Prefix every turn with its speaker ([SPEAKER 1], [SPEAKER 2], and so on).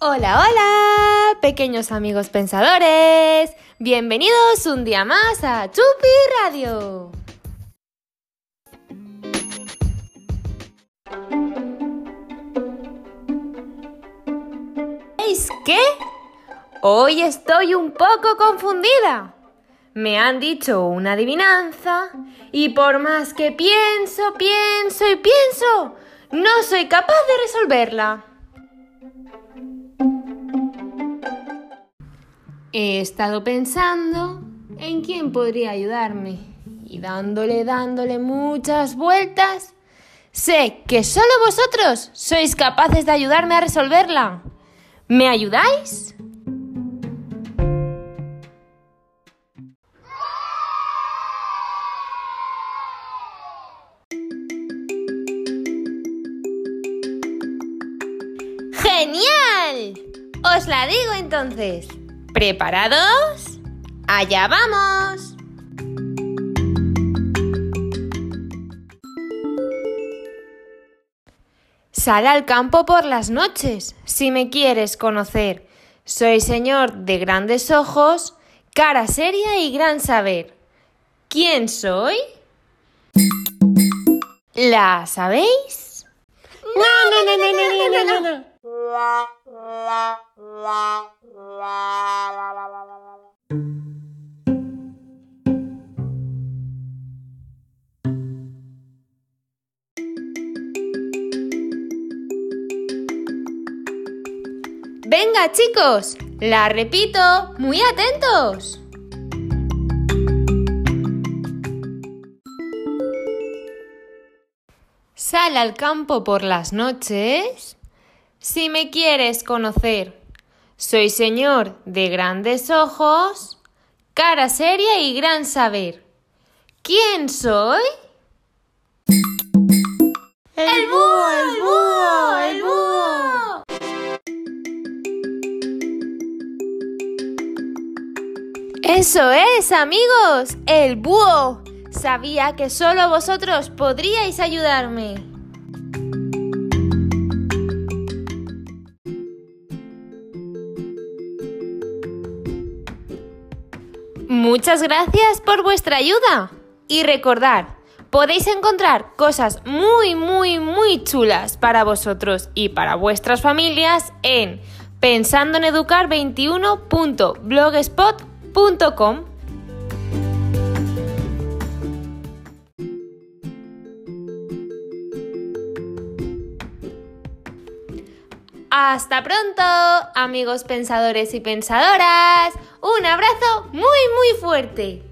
[SPEAKER 1] Hola, hola, pequeños amigos pensadores. Bienvenidos un día más a Chupi Radio. ¿Veis qué? Hoy estoy un poco confundida. Me han dicho una adivinanza y por más que pienso, pienso y pienso, no soy capaz de resolverla. He estado pensando en quién podría ayudarme y dándole, dándole muchas vueltas, sé que solo vosotros sois capaces de ayudarme a resolverla. ¿Me ayudáis? ¡Genial! Os la digo entonces. ¿Preparados? ¡Allá vamos! Sal al campo por las noches, si me quieres conocer. Soy señor de grandes ojos, cara seria y gran saber. ¿Quién soy? ¿La sabéis?
[SPEAKER 2] No, no, no, no, no, no, no, no.
[SPEAKER 1] Venga chicos, la repito, muy atentos. Sal al campo por las noches si me quieres conocer. Soy señor de grandes ojos, cara seria y gran saber. ¿Quién soy?
[SPEAKER 2] El búho, el búho,
[SPEAKER 1] Eso es, amigos, el búho. Sabía que solo vosotros podríais ayudarme. Muchas gracias por vuestra ayuda. Y recordad, podéis encontrar cosas muy, muy, muy chulas para vosotros y para vuestras familias en pensandoeneducar21.blogspot.com. Hasta pronto, amigos pensadores y pensadoras. Un abrazo muy, muy fuerte.